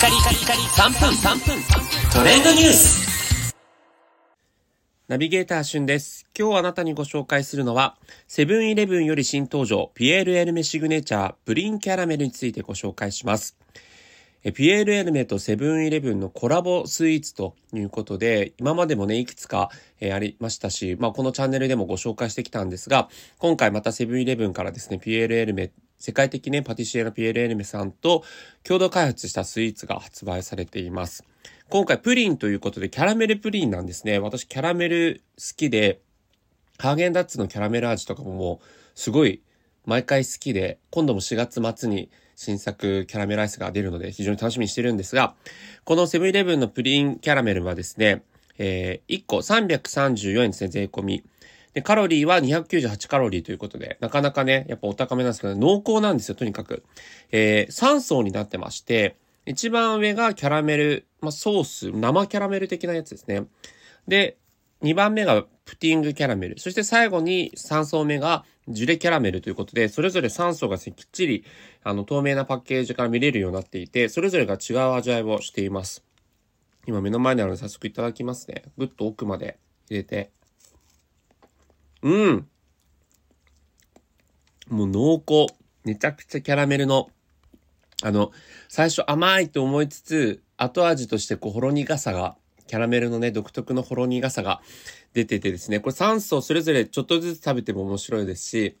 カリカリカリ3分3分トレンドニュースナビゲーターしゅんです。今日あなたにご紹介するのは、セブンイレブンより新登場、ピエールエルメシグネチャー、プリンキャラメルについてご紹介します。えピエールエルメとセブンイレブンのコラボスイーツということで、今までもね、いくつか、えーありましたし、まあ、このチャンネルでもご紹介してきたんですが、今回またセブンイレブンからですね、ピエールエルメ、世界的ね、パティシエのピエールエルメさんと共同開発したスイーツが発売されています。今回プリンということで、キャラメルプリンなんですね。私、キャラメル好きで、ハーゲンダッツのキャラメル味とかももう、すごい、毎回好きで、今度も4月末に新作キャラメルアイスが出るので、非常に楽しみにしてるんですが、このセブンイレブンのプリンキャラメルはですね、えー1個334円ですね、税込み。で、カロリーは298カロリーということで、なかなかね、やっぱお高めなんですけど、濃厚なんですよ、とにかく。えー3層になってまして、一番上がキャラメル、まあ、ソース、生キャラメル的なやつですね。で、2番目がプティングキャラメル。そして最後に3層目がジュレキャラメルということで、それぞれ3層がきっちり、あの、透明なパッケージから見れるようになっていて、それぞれが違う味わいをしています。今目の前にあるので早速いただきますね。ぐっと奥まで入れて。うん。もう濃厚。めちゃくちゃキャラメルの、あの、最初甘いと思いつつ、後味としてこう、ほろ苦さが、キャラメルのね、独特のほろ苦さが出ててですね、これ3層それぞれちょっとずつ食べても面白いですし、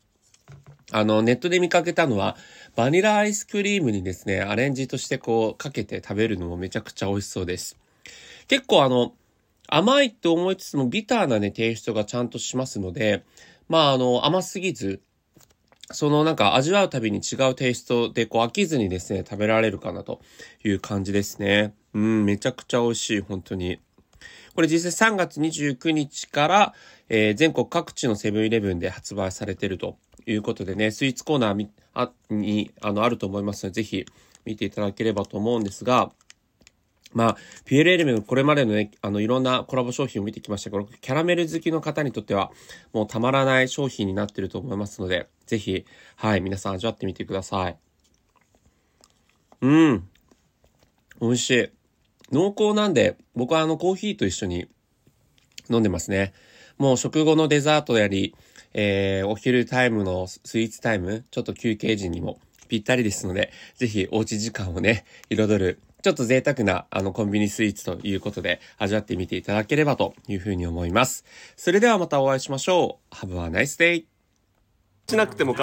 あの、ネットで見かけたのは、バニラアイスクリームにですね、アレンジとしてこう、かけて食べるのもめちゃくちゃ美味しそうです。結構あの、甘いと思いつつもビターなね、テイストがちゃんとしますので、まああの、甘すぎず、そのなんか味わうたびに違うテイストでこう飽きずにですね、食べられるかなという感じですね。うん、めちゃくちゃ美味しい、本当に。これ実際3月29日から、えー全国各地のセブンイレブンで発売されてるということでね、スイーツコーナーにあのあると思いますので、ぜひ見ていただければと思うんですが、まあ、ピエールエルメのこれまでのね、あの、いろんなコラボ商品を見てきましたけど、キャラメル好きの方にとっては、もうたまらない商品になってると思いますので、ぜひ、はい、皆さん味わってみてください。うん。美味しい。濃厚なんで、僕はあの、コーヒーと一緒に飲んでますね。もう食後のデザートやり、えー、お昼タイムのスイーツタイム、ちょっと休憩時にもぴったりですので、ぜひおうち時間をね、彩る、ちょっと贅沢なあのコンビニスイーツということで味わってみていただければというふうに思います。それではまたお会いしましょう。Have a nice day! しなくても